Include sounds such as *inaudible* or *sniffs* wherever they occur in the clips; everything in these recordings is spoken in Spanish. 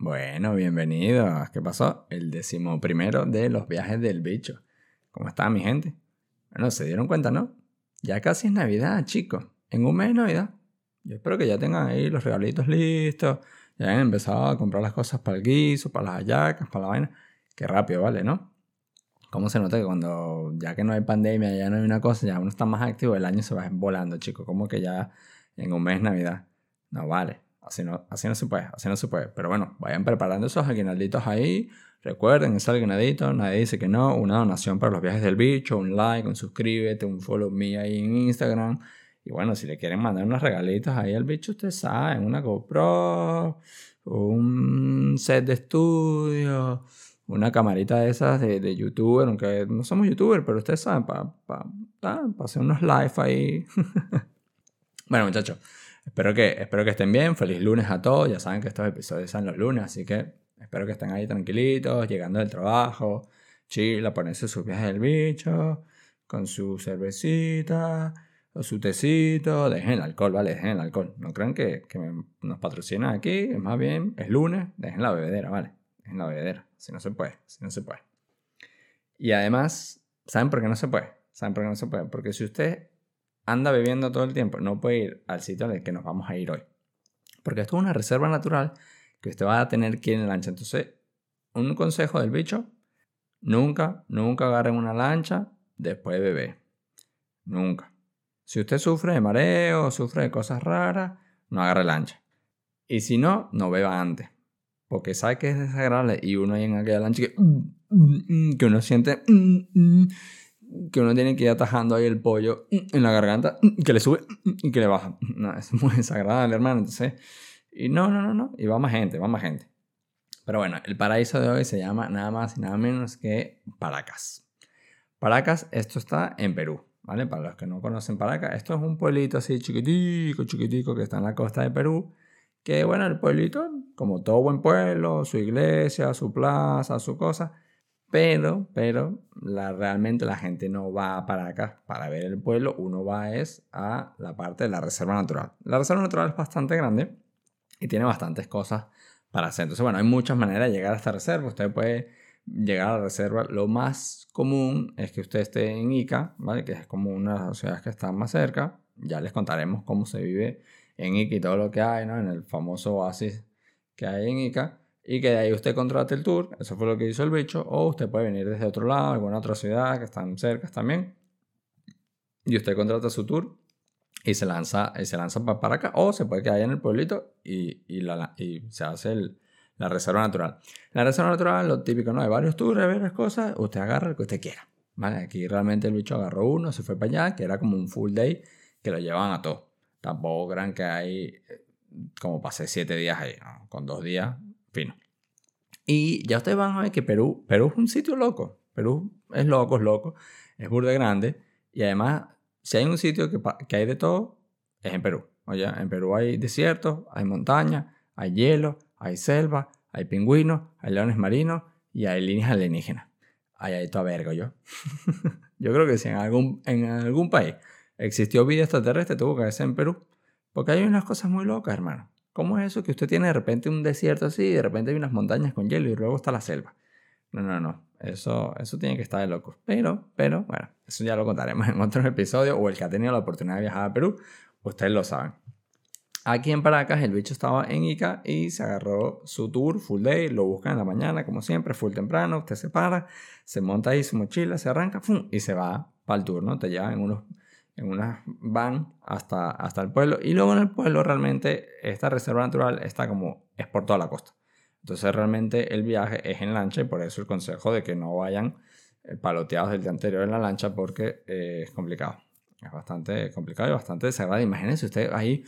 Bueno, bienvenidos. ¿Qué pasó? El décimo primero de los viajes del bicho. ¿Cómo está mi gente? Bueno, se dieron cuenta, ¿no? Ya casi es Navidad, chicos. En un mes es Navidad. Yo espero que ya tengan ahí los regalitos listos. Ya hayan empezado a comprar las cosas para el guiso, para las hallacas, para la vaina. Qué rápido, ¿vale? ¿No? ¿Cómo se nota que cuando ya que no hay pandemia, ya no hay una cosa, ya uno está más activo, el año se va volando, chicos? Como que ya en un mes es Navidad. No vale. Así no, así no se puede, así no se puede. Pero bueno, vayan preparando esos aguinalditos ahí. Recuerden, ese aguinaldito, nadie dice que no. Una donación para los viajes del bicho, un like, un suscríbete, un follow me ahí en Instagram. Y bueno, si le quieren mandar unos regalitos ahí al bicho, ustedes saben, una GoPro, un set de estudio, una camarita de esas de, de youtuber, aunque no somos youtuber, pero ustedes saben, para pa, hacer unos live ahí. *laughs* bueno, muchachos. Espero que, espero que estén bien. Feliz lunes a todos. Ya saben que estos episodios son los lunes, así que espero que estén ahí tranquilitos, llegando del trabajo, chila, ponerse sus viajes del bicho, con su cervecita o su tecito. Dejen el alcohol, ¿vale? Dejen el alcohol. No crean que, que nos patrocinan aquí. Es más bien, es lunes. Dejen la bebedera, ¿vale? Dejen la bebedera. Si no se puede, si no se puede. Y además, ¿saben por qué no se puede? ¿Saben por qué no se puede? Porque si usted anda bebiendo todo el tiempo, no puede ir al sitio al que nos vamos a ir hoy. Porque esto es una reserva natural que usted va a tener que ir en lancha. Entonces, un consejo del bicho, nunca, nunca agarren una lancha después de beber. Nunca. Si usted sufre de mareo, sufre de cosas raras, no agarre lancha. Y si no, no beba antes. Porque sabe que es desagradable y uno ahí en aquella lancha que, *laughs* que uno siente *laughs* que uno tiene que ir atajando ahí el pollo en la garganta, que le sube y que le baja. No, es muy desagradable, hermano. Entonces, y no, no, no, no. Y va más gente, va más gente. Pero bueno, el paraíso de hoy se llama nada más y nada menos que Paracas. Paracas, esto está en Perú, ¿vale? Para los que no conocen Paracas, esto es un pueblito así chiquitico, chiquitico que está en la costa de Perú. Que bueno, el pueblito, como todo buen pueblo, su iglesia, su plaza, su cosa pero, pero la, realmente la gente no va para acá para ver el pueblo, uno va es a la parte de la reserva natural. La reserva natural es bastante grande y tiene bastantes cosas para hacer. Entonces, bueno, hay muchas maneras de llegar a esta reserva. Usted puede llegar a la reserva. Lo más común es que usted esté en Ica, ¿vale? Que es como una de las ciudades que están más cerca. Ya les contaremos cómo se vive en Ica y todo lo que hay, ¿no? En el famoso oasis que hay en Ica y que de ahí usted contrate el tour, eso fue lo que hizo el bicho, o usted puede venir desde otro lado, alguna otra ciudad que están cerca también, y usted contrata su tour y se lanza, y se lanza para acá, o se puede quedar en el pueblito y, y, la, y se hace la reserva natural. La reserva natural, lo típico, ¿no? Hay varios tours, hay varias cosas, usted agarra el que usted quiera, ¿vale? Aquí realmente el bicho agarró uno, se fue para allá, que era como un full day, que lo llevaban a todo. Tampoco gran que hay, eh, como pasé siete días ahí, con dos días Y ya ustedes van a ver que Perú, Perú es un sitio loco. Perú es loco, es loco. Es burde grande. Y además, si hay un sitio que, que hay de todo, es en Perú. Oye, en Perú hay desiertos, hay montañas, hay hielo, hay selva, hay pingüinos, hay leones marinos y hay líneas alienígenas. Ahí hay toda verga, yo. *laughs* yo creo que si en algún, en algún país existió vida extraterrestre, tuvo que ser en Perú. Porque hay unas cosas muy locas, hermano. ¿Cómo es eso que usted tiene de repente un desierto así y de repente hay unas montañas con hielo y luego está la selva? No, no, no. Eso, eso tiene que estar de locos. Pero, pero, bueno, eso ya lo contaremos en otros episodios o el que ha tenido la oportunidad de viajar a Perú, ustedes lo saben. Aquí en Paracas el bicho estaba en Ica y se agarró su tour full day, lo busca en la mañana como siempre, full temprano, usted se para, se monta ahí su mochila, se arranca y se va para el tour, ¿no? Te lleva en unos en unas van hasta, hasta el pueblo. Y luego en el pueblo realmente esta reserva natural está como, es por toda la costa. Entonces realmente el viaje es en lancha y por eso el consejo de que no vayan eh, paloteados del día anterior en la lancha porque eh, es complicado. Es bastante complicado y bastante desagradable. Imagínense usted ahí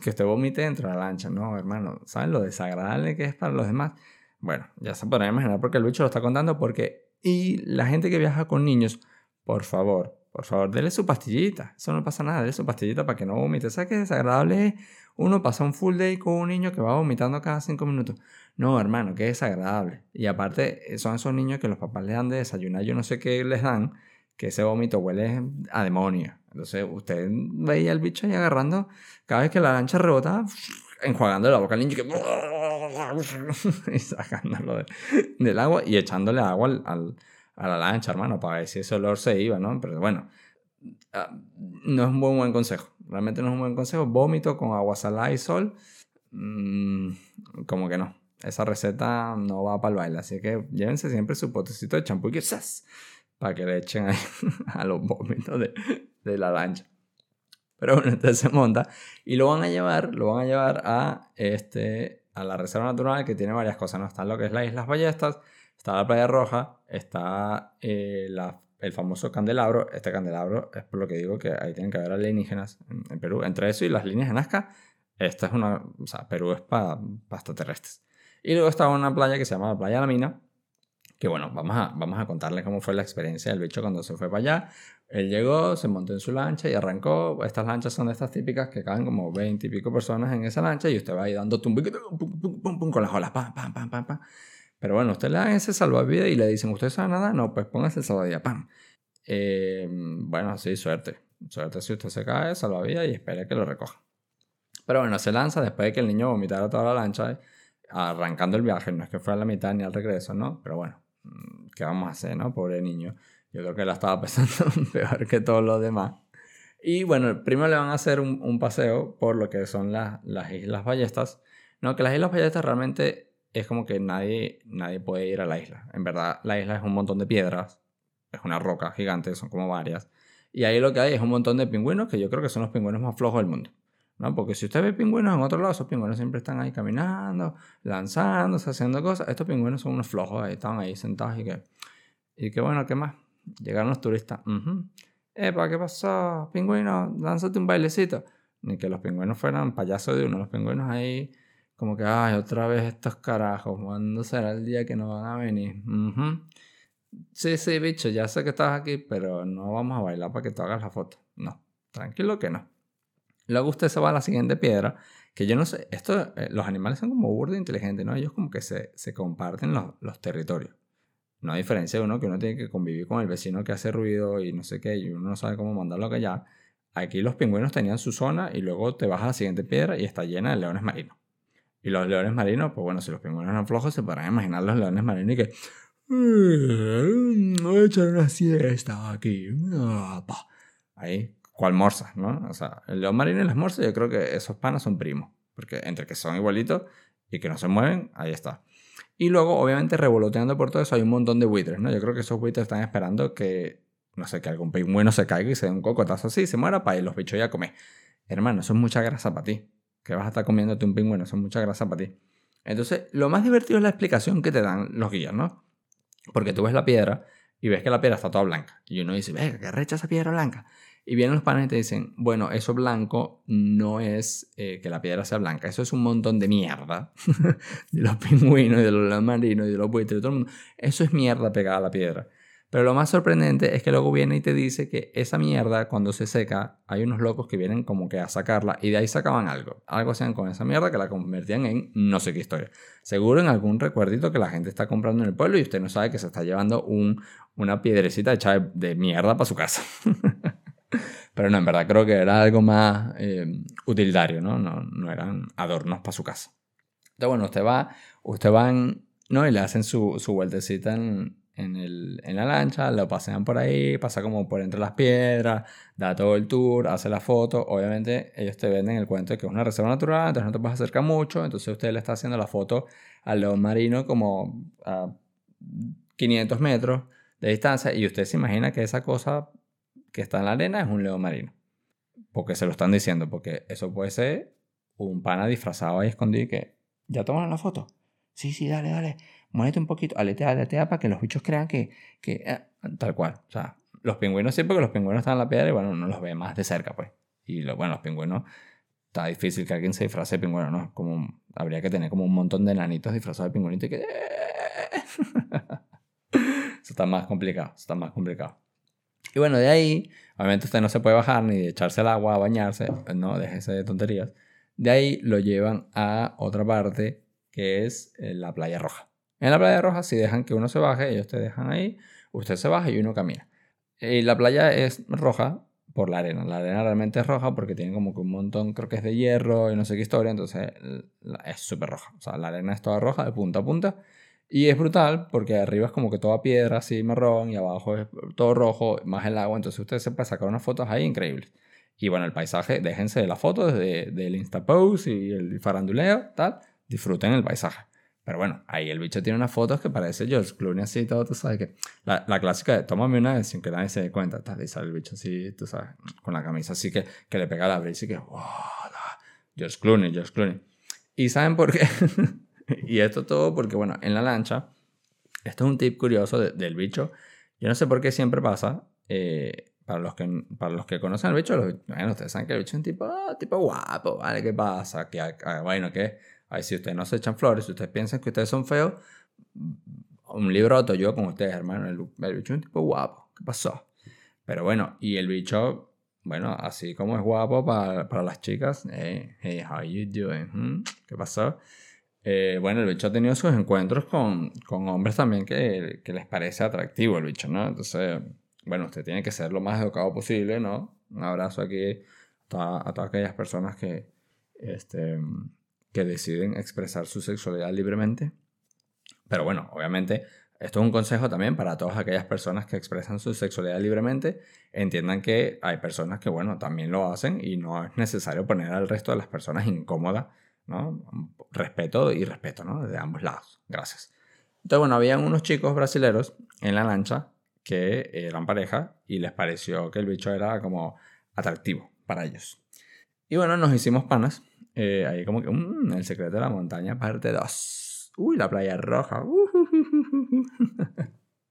que usted vomite dentro de la lancha. No, hermano, ¿saben lo desagradable que es para los demás? Bueno, ya se podrán imaginar porque el bicho lo está contando porque... Y la gente que viaja con niños, por favor, por favor, dele su pastillita. Eso no pasa nada, dele su pastillita para que no vomite. ¿Sabes qué desagradable uno pasa un full day con un niño que va vomitando cada cinco minutos? No, hermano, qué desagradable. Y aparte, son esos niños que los papás les dan de desayunar, yo no sé qué les dan, que ese vómito huele a demonio. Entonces, usted veía al bicho ahí agarrando, cada vez que la lancha rebota, *sniffs* enjuagando la boca al niño que *sniffs* y sacándolo del agua y echándole agua al, a la lancha, hermano, para ver si ese olor se iba, ¿no? Pero bueno, ah, no es un buen, buen consejo. Realmente no es un buen consejo. Vómito con agua salada y sol, mm, como que no. Esa receta no va para el baile. Así que llévense siempre su potecito de champú y ¡zas! para que le echen ahí *laughs* a los vómitos de, de la lancha. Pero bueno, entonces se monta y lo van a llevar, lo van a llevar a, este, a la reserva natural que tiene varias cosas, ¿no? Está lo que es las Islas Ballestas, está la Playa Roja, está eh, el famoso candelabro. Este candelabro es por lo que digo que ahí tienen que haber alienígenas en, Perú. Entre eso y las líneas de Nazca, esta es una, o sea, Perú es para pa extraterrestres. Y luego está una playa que se llama la Playa la Mina, que bueno, vamos a, vamos a contarle cómo fue la experiencia del bicho cuando se fue para allá. Él llegó, se montó en su lancha y arrancó. Estas lanchas son de estas típicas que caben como 20 y pico personas en esa lancha y usted va ahí dando tum, con las olas, pam, pam, pam, pam, pam. Pero bueno, usted le da ese salvavidas y le dicen, ¿usted sabe nada? No, pues póngase el salvavidas, pam. Eh, bueno, sí, suerte. Suerte si usted se cae, salvavidas y espere que lo recoja. Pero bueno, se lanza después de que el niño vomitara toda la lancha, arrancando el viaje. No es que fuera a la mitad ni al regreso, ¿no? Pero bueno, mm, ¿qué vamos a hacer, no? Pobre niño. Yo creo que la estaba pensando *laughs* peor que todos los demás. Y bueno, primero le van a hacer un, paseo por lo que son las Islas Ballestas. No, que las Islas Ballestas realmente es como que nadie, nadie puede ir a la isla. En verdad, la isla es un montón de piedras. Es una roca gigante, son como varias. Y ahí lo que hay es un montón de pingüinos que yo creo que son los pingüinos más flojos del mundo. ¿no? Porque si usted ve pingüinos en otro lado, esos pingüinos siempre están ahí caminando, lanzándose, haciendo cosas. Estos pingüinos son unos flojos, ahí están ahí sentados y que... Y que bueno, ¿qué más? Llegaron los turistas. Epa, ¿qué pasó? Pingüino, lánzate un bailecito. Ni que los pingüinos fueran payasos de uno. Los pingüinos ahí, como que, ay, otra vez estos carajos. ¿Cuándo será el día que no van a venir? Sí, sí, bicho, ya sé que estás aquí, pero no vamos a bailar para que tú hagas la foto. No, tranquilo que no. Luego usted se va a la siguiente piedra, que yo no sé, esto, eh, los animales son como burdo inteligentes, ¿no? Ellos como que se, se comparten los, los territorios. No hay diferencia de uno que uno tiene que convivir con el vecino que hace ruido y no sé qué, y uno no sabe cómo mandarlo allá. Aquí los pingüinos tenían su zona y luego te vas a la siguiente piedra y está llena de leones marinos. Y los leones marinos, pues bueno, si los pingüinos eran flojos, se podrán imaginar los leones marinos y que. Voy a echar una siesta aquí. Ahí, cual morsa, ¿no? O sea, el león marino y las morsas, yo creo que esos panas son primos. Porque entre que son igualitos y que no se mueven, ahí está. Y luego, obviamente, revoloteando por todo eso, hay un montón de buitres, ¿no? Yo creo que esos buitres están esperando que, no sé, que algún pingüino se caiga y se dé un cocotazo así, se muera para ir los bichos ya comer. Hermano, eso es mucha grasa para ti. Que vas a estar comiéndote un pingüino, eso es mucha grasa para ti. Entonces, lo más divertido es la explicación que te dan los guías, ¿no? Porque tú ves la piedra y ves que la piedra está toda blanca. Y uno dice, venga, que recha esa piedra blanca. Y vienen los panes y te dicen, bueno, eso blanco no es eh, que la piedra sea blanca, eso es un montón de mierda *laughs* de los pingüinos y de los marinos y de los buitres de todo el mundo. Eso es mierda pegada a la piedra. Pero lo más sorprendente es que luego viene y te dice que esa mierda, cuando se seca, hay unos locos que vienen como que a sacarla y de ahí sacaban algo. Algo hacían con esa mierda que la convertían en no sé qué historia. Seguro en algún recuerdito que la gente está comprando en el pueblo y usted no sabe que se está llevando un, una piedrecita hecha de mierda para su casa. *laughs* Pero no, en verdad creo que era algo más eh, utilitario, ¿no? ¿no? No eran adornos para su casa. Entonces, bueno, usted va, usted va ¿no? Y le hacen su, su vueltecita en, en, el, en, la lancha, lo pasean por ahí, pasa como por entre las piedras, da todo el tour, hace la foto. Obviamente ellos te venden el cuento de que es una reserva natural, entonces no te puedes acercar mucho, entonces usted le está haciendo la foto al león marino como a 500 metros de distancia y usted se imagina que esa cosa que está en la arena es un león marino. Porque se lo están diciendo, porque eso puede ser un pana disfrazado ahí escondido y que, ¿ya tomaron la foto? Sí, sí, dale, dale, muévete un poquito, aletea, aletea para que los bichos crean que, que eh, tal cual. O sea, los pingüinos sí, porque los pingüinos están en la piedra y bueno, uno los ve más de cerca, pues. Y lo, bueno, los pingüinos, está difícil que alguien se disfrace de pingüino, ¿no? Como, habría que tener como un montón de nanitos disfrazados de pingüinito y que... *laughs* eso está más complicado, eso está más complicado. Y bueno, de ahí, obviamente usted no se puede bajar ni echarse al agua a bañarse, no, déjese de tonterías. De ahí lo llevan a otra parte que es eh, la playa roja. En la playa roja, si dejan que uno se baje, ellos te dejan ahí, usted se baja y uno camina. Y la playa es roja por la arena. La arena realmente es roja porque tiene como que un montón, creo que es de hierro y no sé qué historia, entonces es súper roja. O sea, la arena es toda roja de punta a punta. Y es brutal porque arriba es como que toda piedra así marrón y abajo es todo rojo, más el agua. Entonces usted se puede sacar unas fotos ahí increíbles. Y bueno, el paisaje, déjense de las fotos de, del Instapost y el faranduleo, tal. Disfruten el paisaje. Pero bueno, ahí el bicho tiene unas fotos que parece George Clooney así todo, tú sabes que... La, la clásica de tómame una vez sin que nadie se dé cuenta, tal, y sale el bicho así, tú sabes, con la camisa así que, que le pega la brisa y que... Wow, George Clooney, George Clooney. ¿Y saben por qué? *laughs* y esto todo porque, bueno, en la lancha, esto es un tip curioso del bicho. Yo no sé por qué siempre pasa, eh, para, los que, para los que conocen al bicho, bueno, ustedes saben que el bicho es un tipo, ah, tipo guapo, ¿vale? ¿Qué pasa? Que, ah, bueno, ¿qué? Ay, si ustedes no se echan flores, si ustedes piensan que ustedes son feos, un libro yo con ustedes, hermano. El, bicho es un tipo guapo. ¿Qué pasó? Pero bueno, y el bicho, bueno, así como es guapo para, para las chicas, hey, hey, how you doing? Hmm, ¿Qué pasó? Eh, bueno, el bicho ha tenido sus encuentros con, con hombres también que, que, les parece atractivo el bicho, ¿no? Entonces, bueno, usted tiene que ser lo más educado posible, ¿no? Un abrazo aquí a, a todas aquellas personas que, este, que deciden expresar su sexualidad libremente. Pero bueno, obviamente esto es un consejo también para todas aquellas personas que expresan su sexualidad libremente. Entiendan que hay personas que, bueno, también lo hacen y no es necesario poner al resto de las personas incómodas, ¿no? Respeto y respeto, ¿no? De ambos lados. Gracias. Entonces, bueno, habían unos chicos brasileros en la lancha que eran pareja y les pareció que el bicho era como atractivo para ellos. Y bueno, nos hicimos panas eh, ahí como que, mm, El secreto de la montaña, parte 2. Uy, la playa roja.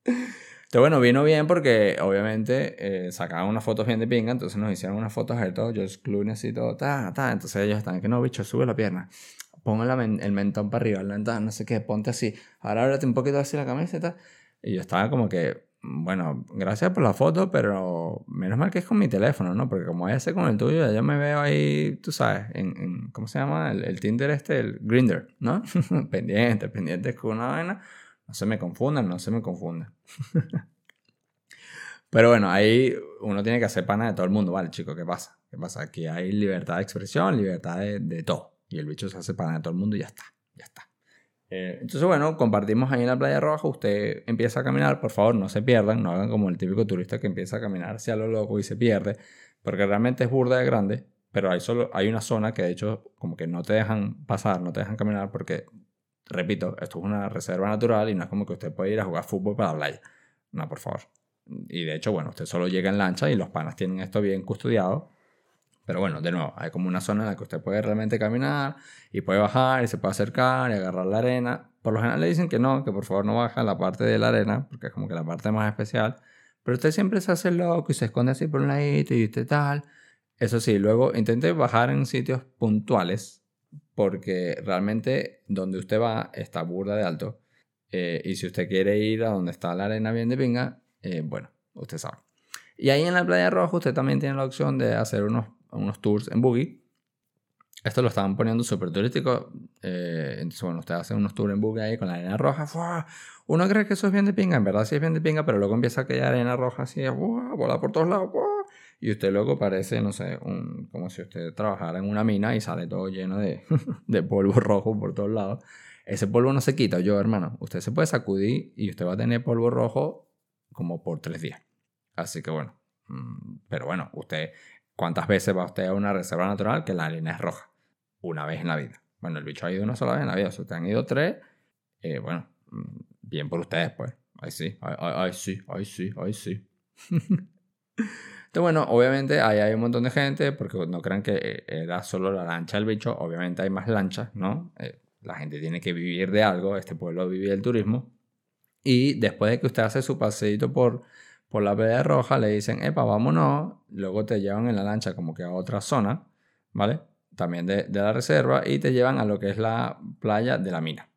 entonces, bueno, vino bien porque obviamente eh, sacaban unas fotos bien de pinga, entonces nos hicieron unas fotos de todo, George Clooney y todo, ta, ta. Entonces ellos están, que no, bicho, sube la pierna. Pon el mentón para arriba, no sé qué, ponte así. Ahora ábrete un poquito así la camiseta. Y yo estaba como que, bueno, gracias por la foto, pero menos mal que es con mi teléfono, ¿no? Porque como ese con el tuyo, yo me veo ahí, tú sabes, en, ¿cómo se llama? El, Tinder este, el Grinder, ¿no? *laughs* pendiente, pendiente con una vaina. No se me confundan, no se me confundan. *laughs* pero bueno, ahí uno tiene que hacer pana de todo el mundo, ¿vale, chico? ¿Qué pasa? ¿Qué pasa? Aquí hay libertad de expresión, libertad de, de todo. Y el bicho se hace pana de todo el mundo y ya está, ya está. Eh, entonces, bueno, compartimos ahí en la Playa Roja. Usted empieza a caminar, por favor, no se pierdan, no hagan como el típico turista que empieza a caminar hacia lo loco y se pierde, porque realmente es burda de grande, pero hay, solo, hay una zona que de hecho como que no te dejan pasar, no te dejan caminar, porque, repito, esto es una reserva natural y no es como que usted puede ir a jugar fútbol para la playa. No, por favor. Y de hecho, bueno, usted solo llega en lancha y los panas tienen esto bien custodiado pero bueno, de nuevo, hay como una zona en la que usted puede realmente caminar y puede bajar y se puede acercar y agarrar la arena. Por lo general le dicen que no, que por favor no baja la parte de la arena, porque es como que la parte más especial. Pero usted siempre se hace loco y se esconde así por un ladito y usted tal. Eso sí, luego intente bajar en sitios puntuales, porque realmente donde usted va está burda de alto. Eh, y si usted quiere ir a donde está la arena bien de pinga, eh, bueno, usted sabe. Y ahí en la Playa Roja usted también tiene la opción de hacer unos unos tours en buggy. Esto lo estaban poniendo súper turístico. Eh, entonces, bueno, ustedes hacen unos tours en buggy ahí con la arena roja. Uno cree que eso es bien de pinga, en verdad sí es bien de pinga, pero luego empieza aquella arena roja así, vola por todos lados. Y usted luego parece, no sé, un, como si usted trabajara en una mina y sale todo lleno de, *laughs* de polvo rojo por todos lados. Ese polvo no se quita, yo hermano. Usted se puede sacudir y usted va a tener polvo rojo como por tres días. Así que bueno, mm, pero bueno, usted ¿Cuántas veces va usted a una reserva natural que la arena es roja? Una vez en la vida. Bueno, el bicho ha ido una sola vez en la vida. Si usted han ido tres, eh, bueno, mm, bien por ustedes, pues. Ahí sí, ahí, sí, ahí sí, ahí sí. Entonces, bueno, obviamente ahí hay un montón de gente, porque no crean que eh, era solo la lancha del bicho, obviamente hay más lanchas, ¿no? Eh, la gente tiene que vivir de algo, este pueblo vive del turismo. Y después de que usted hace su paseito por por la playa roja, le dicen, epa, vámonos, luego te llevan en la lancha como que a otra zona, ¿vale? También de, la reserva y te llevan a lo que es la playa de la mina.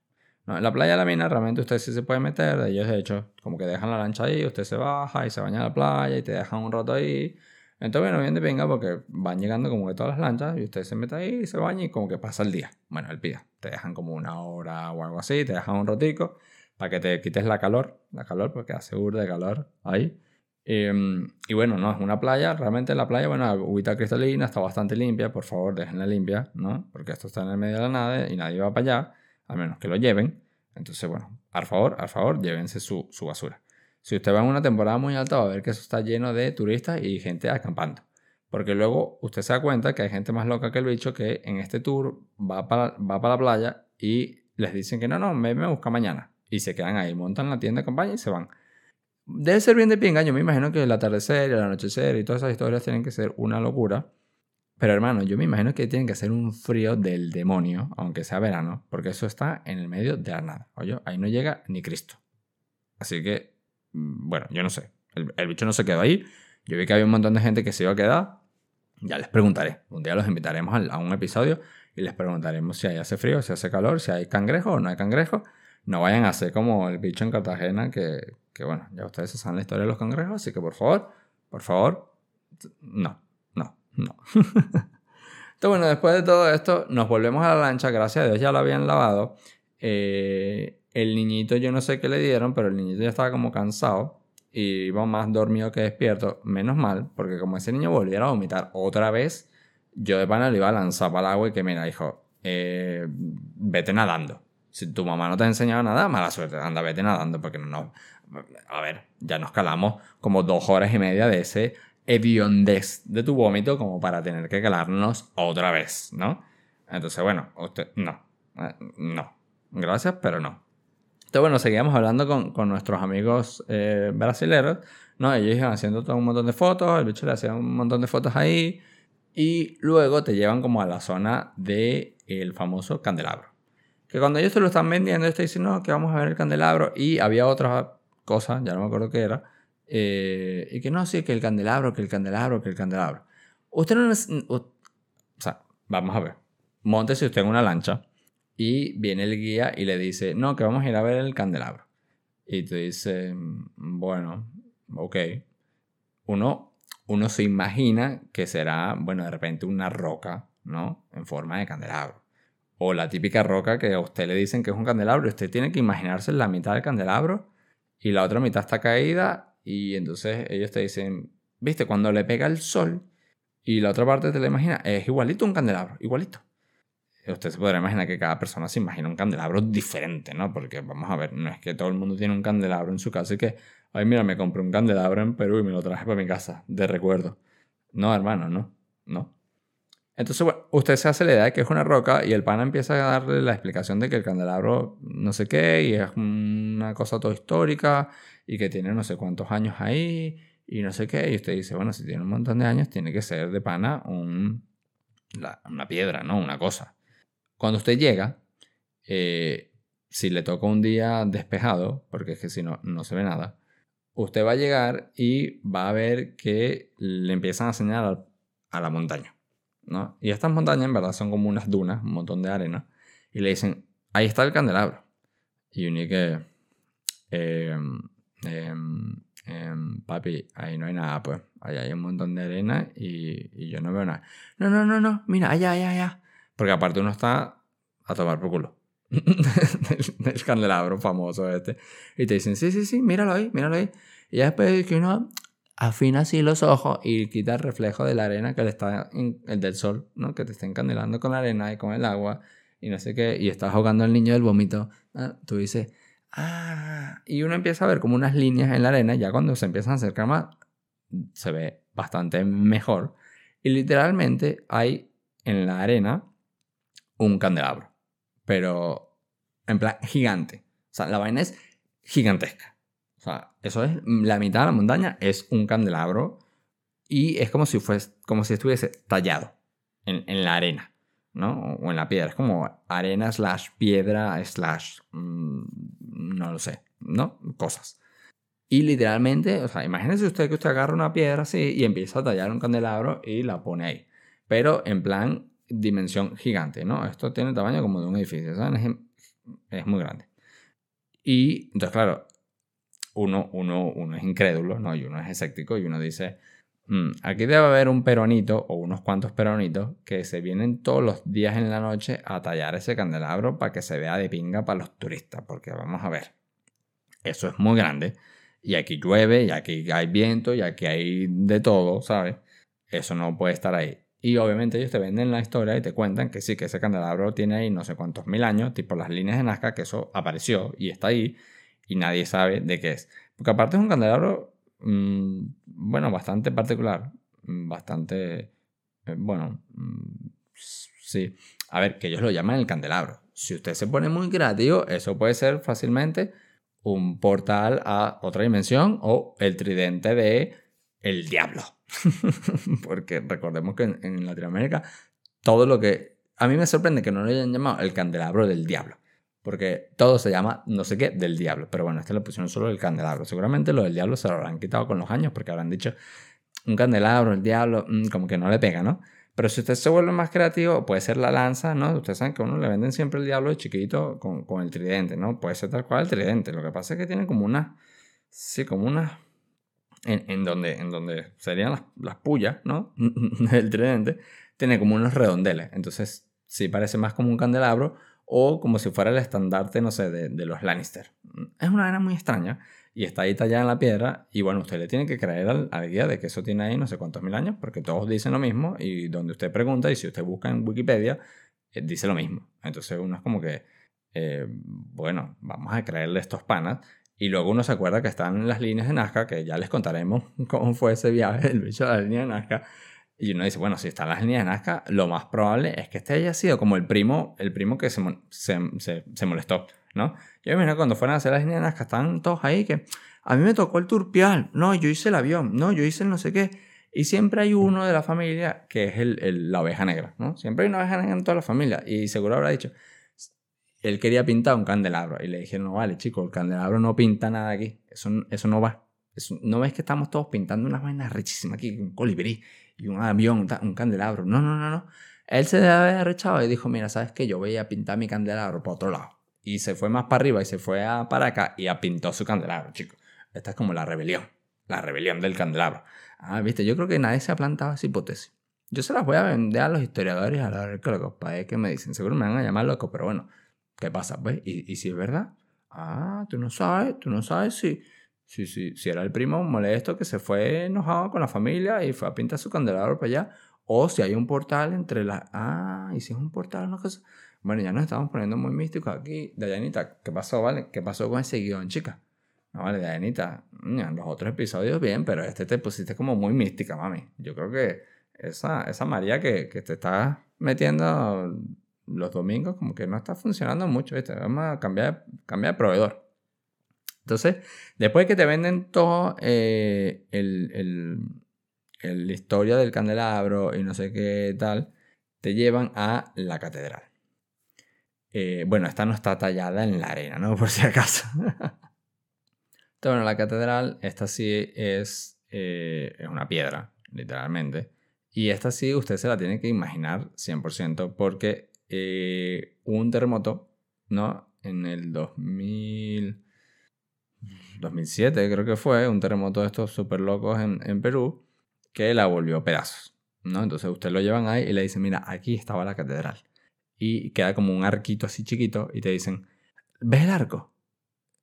No, en la playa de la mina realmente usted sí se puede meter, ellos de hecho como que dejan la lancha ahí, usted se baja y se baña en la playa y te dejan un rato ahí. Entonces, bueno, bien de venga porque van llegando como que todas las lanchas y usted se mete ahí, y se baña y como que pasa el día. Bueno, el día. Te dejan como una hora o algo así, te dejan un ratico para que te quites la calor, la calor porque hace burda de calor ahí. Em, y bueno, no, es una playa, realmente la playa, bueno, agüita cristalina, está bastante limpia, por favor, déjenla limpia, ¿no? Porque esto está en el medio de la nada y nadie va para allá, a menos que lo lleven. Entonces, bueno, al favor, al favor, llévense su, su basura. Si usted va en una temporada muy alta, va a ver que eso está lleno de turistas y gente acampando. Porque luego usted se da cuenta que hay gente más loca que el bicho que en este tour va para, va para la playa y les dicen que no, no, me, me busca mañana. Y se quedan ahí, montan la tienda de campaña y se van. Debe ser bien de pinga. Yo me imagino que el atardecer y el anochecer y todas esas historias tienen que ser una locura. Pero hermano, yo me imagino que tienen que ser un frío del demonio, aunque sea verano, porque eso está en el medio de la nada. Oye, ahí no llega ni Cristo. Así que, mm, bueno, yo no sé. El, bicho no se quedó ahí. Yo vi que había un montón de gente que se iba a quedar ya les preguntaré. Un día los invitaremos a un episodio y les preguntaremos si hay hace frío, si hace calor, si hay cangrejo o no hay cangrejo. No vayan a hacer como el bicho en Cartagena, que, que bueno, ya ustedes saben la historia de los cangrejos, así que por favor, por favor, no, no, no. *laughs* Entonces, bueno, después de todo esto, nos volvemos a la lancha, gracias a Dios ya la habían lavado. Eh, el niñito, yo no sé qué le dieron, pero el niñito ya estaba como cansado y iba más dormido que despierto. Menos mal, porque como ese niño volviera a vomitar otra vez, yo de pana le iba a lanzar para el agua y que mira, hijo, eh, vete nadando. Si tu mamá no te ha enseñado nada, mala suerte, anda, vete nadando, porque no, a ver, ya nos calamos como dos horas y media de ese hediondez de tu vómito como para tener que calarnos otra vez, ¿no? Entonces, bueno, usted, no, eh, no, gracias, pero no. Entonces, bueno, seguíamos hablando con, con nuestros amigos eh, brasileños, ¿no? Ellos iban haciendo todo un montón de fotos, el bicho le hacía un montón de fotos ahí, y luego te llevan como a la zona del el famoso candelabro. Que cuando ellos te lo están vendiendo, ellos te dicen, no, que vamos a ver el candelabro, y había otra cosa, ya no me acuerdo qué era, eh, y que no, sí, que el candelabro, que el candelabro, que el candelabro. Usted no... O sea, vamos a ver. Montese usted en una lancha y viene el guía y le dice, no, que vamos a ir a ver el candelabro. Y tú dices, bueno, ok. Uno, uno se imagina que será, bueno, de repente una roca, ¿no? En forma de candelabro. O la típica roca que a usted le dicen que es un candelabro usted tiene que imaginarse la mitad del candelabro y la otra mitad está caída y entonces ellos te dicen, viste, cuando le pega el sol y la otra parte te la imagina, es igualito un candelabro, igualito usted se podrá imaginar que cada persona se imagina un candelabro diferente, ¿no? Porque vamos a ver, no es que todo el mundo tiene un candelabro en su casa y que, ay, mira, me compré un candelabro en Perú y me lo traje para mi casa, de recuerdo. No, hermano, no, no. Entonces, bueno, usted se hace la idea de que es una roca y el pana empieza a darle la explicación de que el candelabro no sé qué y es una cosa todo histórica y que tiene no sé cuántos años ahí y no sé qué. Y usted dice, bueno, si tiene un montón de años, tiene que ser de pana un, una piedra, ¿no? Una cosa. Cuando usted llega, eh, si le toca un día despejado, porque es que si no, no se ve nada, usted va a llegar y va a ver que le empiezan a señalar a la montaña. ¿No? Y estas montañas en verdad son como unas dunas, un montón de arena, y le dicen, ahí está el candelabro. Y uno que, em, em, em, papi, ahí no hay nada, pues, ahí hay un montón de arena y, y yo no veo nada. No, no, no, no, mira, allá, allá, allá. Porque aparte uno está a tomar por culo. *laughs* del, candelabro famoso este. Y te dicen, sí, sí, sí, míralo ahí, míralo ahí. Y ya después que uno afina así los ojos y quita el reflejo de la arena que le está, el del sol, ¿no? Que te está encandelando con la arena y con el agua y no sé qué. Y estás jugando al niño del vómito. Tú dices, ah. Y uno empieza a ver como unas líneas en la arena. Ya cuando se empiezan a acercar más, se ve bastante mejor. Y literalmente hay en la arena un candelabro. Pero en plan gigante. O sea, la vaina es gigantesca. O sea, eso es la mitad de la montaña es un candelabro y es como si fuese, como si estuviese tallado en, en la arena, ¿no? O en la piedra. Es como arena slash piedra slash mm, no lo sé, ¿no? Cosas. Y literalmente, o sea, imagínese usted que usted agarra una piedra así y empieza a tallar un candelabro y la pone ahí. Pero en plan dimensión gigante, ¿no? Esto tiene el tamaño como de un edificio, ¿saben? Es, muy grande. Y entonces, claro, uno, uno, uno es incrédulo, ¿no? Y uno es escéptico y uno dice, mm, aquí debe haber un peronito o unos cuantos peronitos que se vienen todos los días en la noche a tallar ese candelabro para que se vea de pinga para los turistas, porque vamos a ver, eso es muy grande y aquí llueve, y aquí hay viento, y aquí hay de todo, ¿sabes? Eso no puede estar ahí. Y obviamente ellos te venden la historia y te cuentan que sí, que ese candelabro tiene ahí no sé cuántos mil años, tipo las líneas de Nazca, que eso apareció y está ahí y nadie sabe de qué es. Porque aparte es un candelabro, mm, bueno, bastante particular, mm, bastante, eh, bueno, mm, sí. A ver, que ellos lo llaman el candelabro. Si usted se pone muy creativo, eso puede ser fácilmente un portal a otra dimensión o el tridente de el diablo. *laughs* Porque recordemos que en, Latinoamérica todo lo que... A mí me sorprende que no lo hayan llamado el candelabro del diablo. Porque todo se llama no sé qué del diablo. Pero bueno, este le pusieron solo el candelabro. Seguramente lo del diablo se lo habrán quitado con los años porque habrán dicho un candelabro, el diablo, mm, como que no le pega, ¿no? Pero si usted se vuelve más creativo, puede ser la lanza, ¿no? Ustedes saben que a uno le venden siempre el diablo de chiquito con, con el tridente, ¿no? Puede ser tal cual el tridente. Lo que pasa es que tiene como una... Sí, como una... En, donde, en donde serían las, las pullas, ¿no? *laughs* el tridente. Tiene como unos redondeles. Entonces, sí parece más como un candelabro o como si fuera el estandarte, no sé, de, los Lannister. Es una vaina muy extraña y está ahí tallada en la piedra y bueno, usted le tiene que creer al, al, guía de que eso tiene ahí no sé cuántos mil años porque todos dicen lo mismo y donde usted pregunta y si usted busca en Wikipedia eh, dice lo mismo. Entonces uno es como que, eh, bueno, vamos a creerle estos panas y luego uno se acuerda que están las líneas de Nazca, que ya les contaremos *laughs* cómo fue ese viaje del bicho de la línea de Nazca. Y uno dice, bueno, si están las líneas de Nazca, lo más probable es que este haya sido como el primo, el primo que se, se, se, molestó. ¿no? Yo imagino cuando fueron a hacer las líneas que están todos ahí, que a mí me tocó el turpial, no, yo hice el avión, no, yo hice el no sé qué. Y siempre hay uno de la familia que es el, la oveja negra, ¿no? Siempre hay una oveja negra en toda la familia. Y seguro habrá dicho, él quería pintar un candelabro. Y le dijeron, no vale, chico, el candelabro no pinta nada aquí. Eso, eso no va. no ves que estamos todos pintando unas vainas richísimas aquí, un colibrí y un avión, un candelabro. No, no, no, no. Él se debe haber y dijo, mira, ¿sabes qué? Yo voy a pintar mi candelabro por otro lado y se fue más para arriba y se fue a, para acá y pintó su candelabro, chicos. Esta es como la rebelión, la rebelión del candelabro. Ah, viste, yo creo que nadie se ha plantado esa hipótesis. Yo se las voy a vender a los historiadores a los arqueólogos para ver qué me dicen. Seguro me van a llamar loco, pero bueno, ¿qué pasa? Pues? ¿Y, ¿Y, si es verdad? Ah, tú no sabes, tú no sabes si, si, si, si era el primo molesto que se fue enojado con la familia y fue a pintar su candelabro para allá. O si hay un portal entre las... Ah, y si es un portal, no cosa... Bueno, ya nos estamos poniendo muy místicos aquí. Dayanita, ¿qué pasó, vale? ¿Qué pasó con ese guion, chica? No, vale, Dayanita, en los otros episodios bien, pero este te pusiste como muy mística, mami. Yo creo que esa, esa María que, que te está metiendo los domingos como que no está funcionando mucho, ¿viste? Vamos a cambiar, cambiar de proveedor. Entonces, después que te venden todo eh, la historia del candelabro y no sé qué tal, te llevan a la catedral. Eh, bueno, esta no está tallada en la arena, ¿no? *laughs* Por si acaso. Entonces, bueno, la catedral, esta sí es, eh, es una piedra, literalmente. Y esta sí usted se la tiene que imaginar 100% porque un terremoto, ¿no? En el 2000... 2007 creo que fue, un terremoto de estos súper locos en, en, Perú, que la volvió pedazos, ¿no? Entonces usted lo llevan ahí y le dicen, mira, aquí estaba la catedral y queda como un arquito así chiquito y te dicen, ¿ves el arco?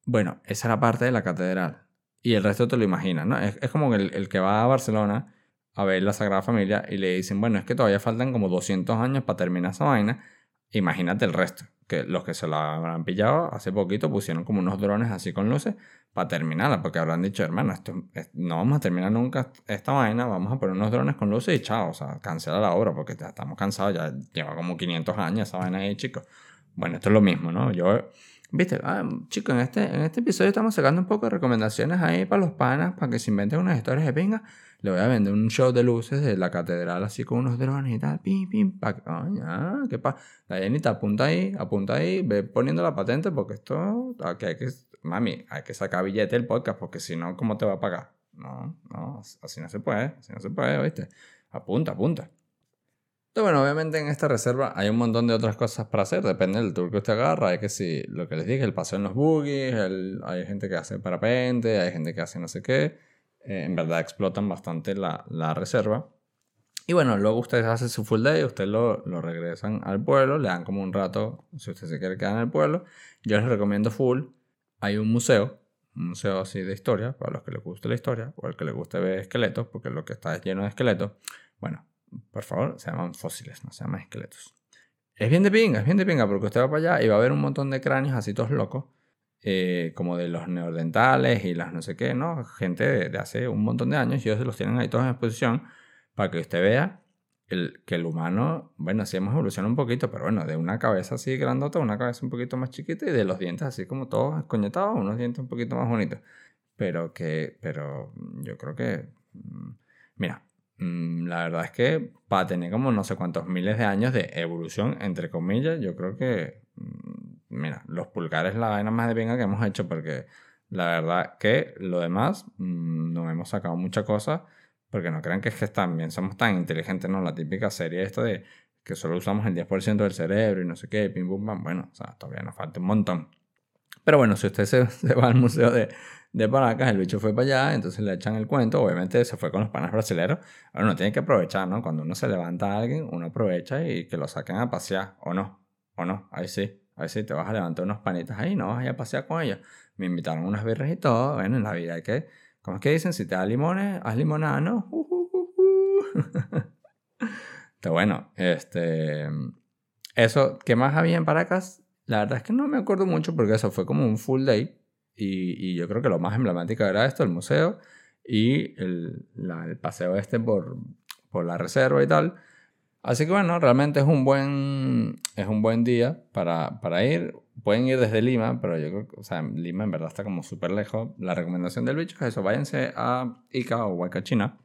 Bueno, esa es la parte de la catedral y el resto te lo imaginas, ¿no? Es, como el, el, que va a Barcelona a ver la Sagrada Familia y le dicen, bueno, es que todavía faltan como 200 años para terminar esa vaina, imagínate el resto que los que se la habrán pillado hace poquito pusieron como unos drones así con luces para terminarla, porque habrán dicho, hermano, esto, no vamos a terminar nunca esta vaina, vamos a poner unos drones con luces y chao, o sea, cancela la obra porque ya estamos cansados, ya lleva como 500 años esa vaina ahí, chicos. Bueno, esto es lo mismo, ¿no? Yo, viste, ah, chicos, en este, en este episodio estamos sacando un poco de recomendaciones ahí para los panas, para que se inventen unas historias de pinga le voy a vender un show de luces de la catedral así con unos drones y tal, pim, pim, pa, ah, qué pasa. La llenita apunta ahí, apunta ahí, ve poniendo la patente porque esto, aquí hay que, mami, hay que sacar billete del podcast porque si no, ¿cómo te va a pagar? No, no, así no se puede, así no se puede, ¿viste? Apunta, apunta. Bueno, obviamente en esta reserva hay un montón de otras cosas para hacer, depende del tour que usted agarra. Hay que si, lo que les dije, el paseo en los buggies, hay gente que hace parapente, hay gente que hace no sé qué. Eh, en verdad explotan bastante la, la, reserva. Y bueno, luego ustedes hacen su full day, ustedes lo, lo, regresan al pueblo, le dan como un rato, si usted se quiere quedar en el pueblo. Yo les recomiendo full. Hay un museo, un museo así de historia, para los que les guste la historia, o el que les guste ver esqueletos, porque lo que está es lleno de esqueletos, bueno, por favor, se llaman fósiles, no se llaman esqueletos. Es bien de pinga, es bien de pinga, porque usted va para allá y va a ver un montón de cráneos así todos locos, eh, como de los neordentales y las no sé qué, ¿no? Gente de, hace un montón de años y ellos los tienen ahí todos en exposición para que usted vea el, que el humano, bueno, sí hemos evolucionado un poquito, pero bueno, de una cabeza así grandota una cabeza un poquito más chiquita y de los dientes así como todos escoñetados, unos dientes un poquito más bonitos. Pero que, pero yo creo que, mm, mira, la verdad es que para tener como no sé cuántos miles de años de evolución, entre comillas, yo creo que mm, mira, los pulgares la vaina más de venga que hemos hecho porque la verdad que lo demás mm, no hemos sacado mucha cosa porque no crean que es que también somos tan inteligentes, ¿no? La típica serie esta de que solo usamos el 10% del cerebro y no sé qué, pim, pum, pam. Bueno, o sea, todavía nos falta un montón. Pero bueno, si usted *laughs* se, va al museo de, de Paracas, el bicho fue para allá, entonces le echan el cuento, obviamente se fue con los panas brasileños. Bueno, uno tiene que aprovechar, ¿no? Cuando uno se levanta a alguien, uno aprovecha y que lo saquen a pasear, o no, o no, ahí sí. A ver si te vas a levantar unos panitas ahí, no vas a ir a pasear con ellos. Me invitaron unas birras y todo. Bueno, en la vida hay que. ¿Cómo es que dicen? Si te da limones, haz limonada, ¿no? Uh, uh, uh, bueno, este. Eso, ¿qué más había en Paracas? La verdad es que no me acuerdo mucho porque eso fue como un full day. Y, y yo creo que lo más emblemático era esto, el museo y el, el paseo este por, por la reserva y tal. Así que bueno, realmente es un buen, es un buen día para, para ir. Pueden ir desde Lima, pero yo creo que, o sea, Lima en verdad está como súper lejos. La recomendación del bicho es eso, váyanse a Ica o Huaycachina,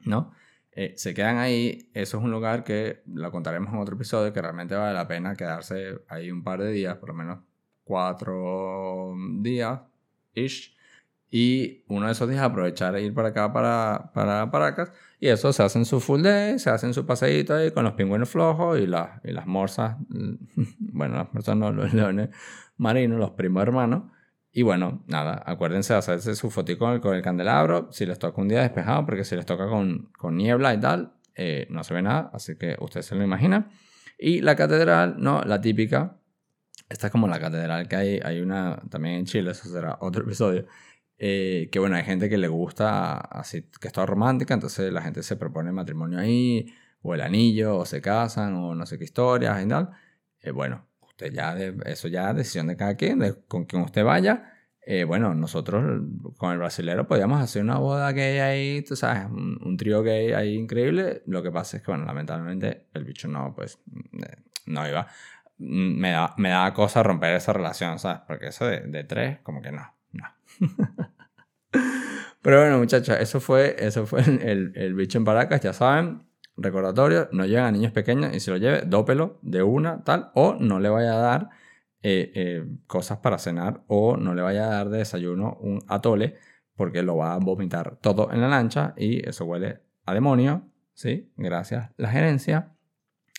¿no? Eh, se quedan ahí, eso es un lugar que lo contaremos en otro episodio, que realmente vale la pena quedarse ahí un par de días, por lo menos cuatro días, ish, y uno de esos días aprovechar e ir para acá, para, para Paracas. Y eso se hacen su full day, se hacen su paseíto ahí con los pingüinos flojos y, las y las morsas. *laughs* Bueno, las morsas no, los leones marinos, los primos hermanos. Y bueno, nada, acuérdense de hacerse su fotico con el, candelabro. Si les toca un día despejado, porque si les toca con, con niebla y tal, eh, no se ve nada. Así que usted se lo imagina. Y la catedral, no, la típica. Esta es como la catedral que hay, hay una también en Chile, eso será otro episodio eh, que bueno, hay gente que le gusta así, que es toda romántica, entonces la gente se propone matrimonio ahí, o el anillo, o se casan, o no sé qué historias y tal. Eh, bueno, usted ya, eso ya es decisión de cada quien, con quien usted vaya. Eh, bueno, nosotros con el brasilero podíamos hacer una boda gay ahí, tú sabes, un, trío gay ahí increíble. Lo que pasa es que, bueno, lamentablemente el bicho no, pues, no iba. Me da, me da cosa romper esa relación, ¿sabes? Porque eso de, de tres, como que no, no. *laughs* Pero bueno, muchachos, eso fue, eso fue el, el, bicho en Paracas, ya saben. Recordatorio, no llegan a niños pequeños y si lo lleve, dópelo de una, tal, o no le vaya a dar eh, eh, cosas para cenar o no le vaya a dar de desayuno un atole porque lo va a vomitar todo en la lancha y eso huele a demonio, ¿sí? Gracias la gerencia.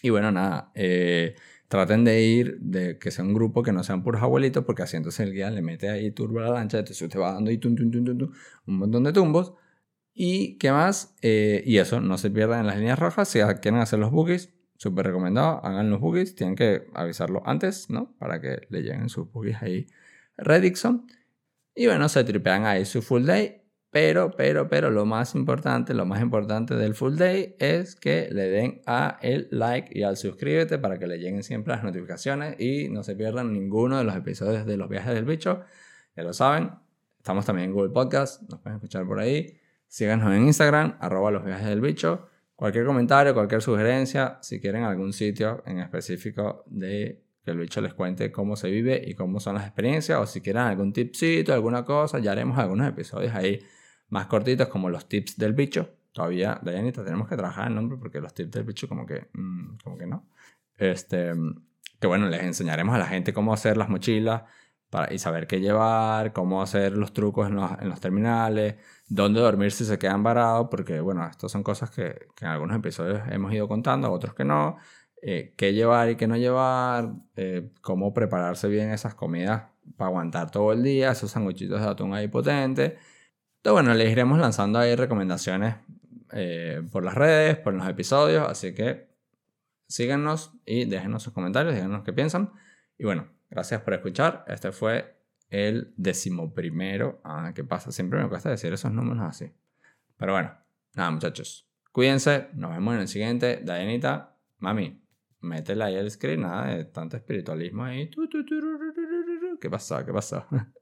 Y bueno, nada, eh, traten de ir, de que sea un grupo que no sean puros abuelitos, porque así entonces el guía le mete ahí turbo a la lancha, entonces usted va dando ahí un montón de tumbos. ¿Y qué más? Eh, y eso, no se pierdan en las líneas rojas. Si quieren hacer los boogies, súper recomendado, hagan los boogies. Tienen que avisarlo antes, ¿no? Para que le lleguen sus boogies ahí Redixon. Y bueno, se tripean ahí su full day. Pero, pero, pero lo más importante, lo más importante del full day es que le den a el like y al suscríbete para que le lleguen siempre las notificaciones y no se pierdan ninguno de los episodios de los viajes del bicho. Ya lo saben, estamos también en Google Podcast, nos pueden escuchar por ahí. Síganos en Instagram, arroba los viajes del bicho. Cualquier comentario, cualquier sugerencia, si quieren algún sitio en específico de que el bicho les cuente cómo se vive y cómo son las experiencias, o si quieren algún tipcito, alguna cosa, ya haremos algunos episodios ahí más cortitos como los tips del bicho. Todavía, Dayanita, tenemos que trabajar el nombre porque los tips del bicho como que, mm, como que no. Este, que bueno, les enseñaremos a la gente cómo hacer las mochilas para, y saber qué llevar, cómo hacer los trucos en los, en los terminales, dónde dormir si se quedan varados, porque bueno, estas son cosas que, que, en algunos episodios hemos ido contando, otros que no. Eh, qué llevar y qué no llevar, eh, cómo prepararse bien esas comidas para aguantar todo el día, esos sanguchitos de atún ahí potentes entonces, bueno, les iremos lanzando ahí recomendaciones eh, por las redes, por los episodios, así que síganos y déjenos sus comentarios, díganos qué piensan. Y bueno, gracias por escuchar. Este fue el decimoprimero. Ah, ¿qué pasa? Siempre me cuesta decir esos números así. Pero bueno, nada, muchachos. Cuídense, nos vemos en el siguiente. Dayanita, mami, métele ahí el screen, nada de tanto espiritualismo ahí. ¿Qué pasa? ¿Qué pasa? *laughs*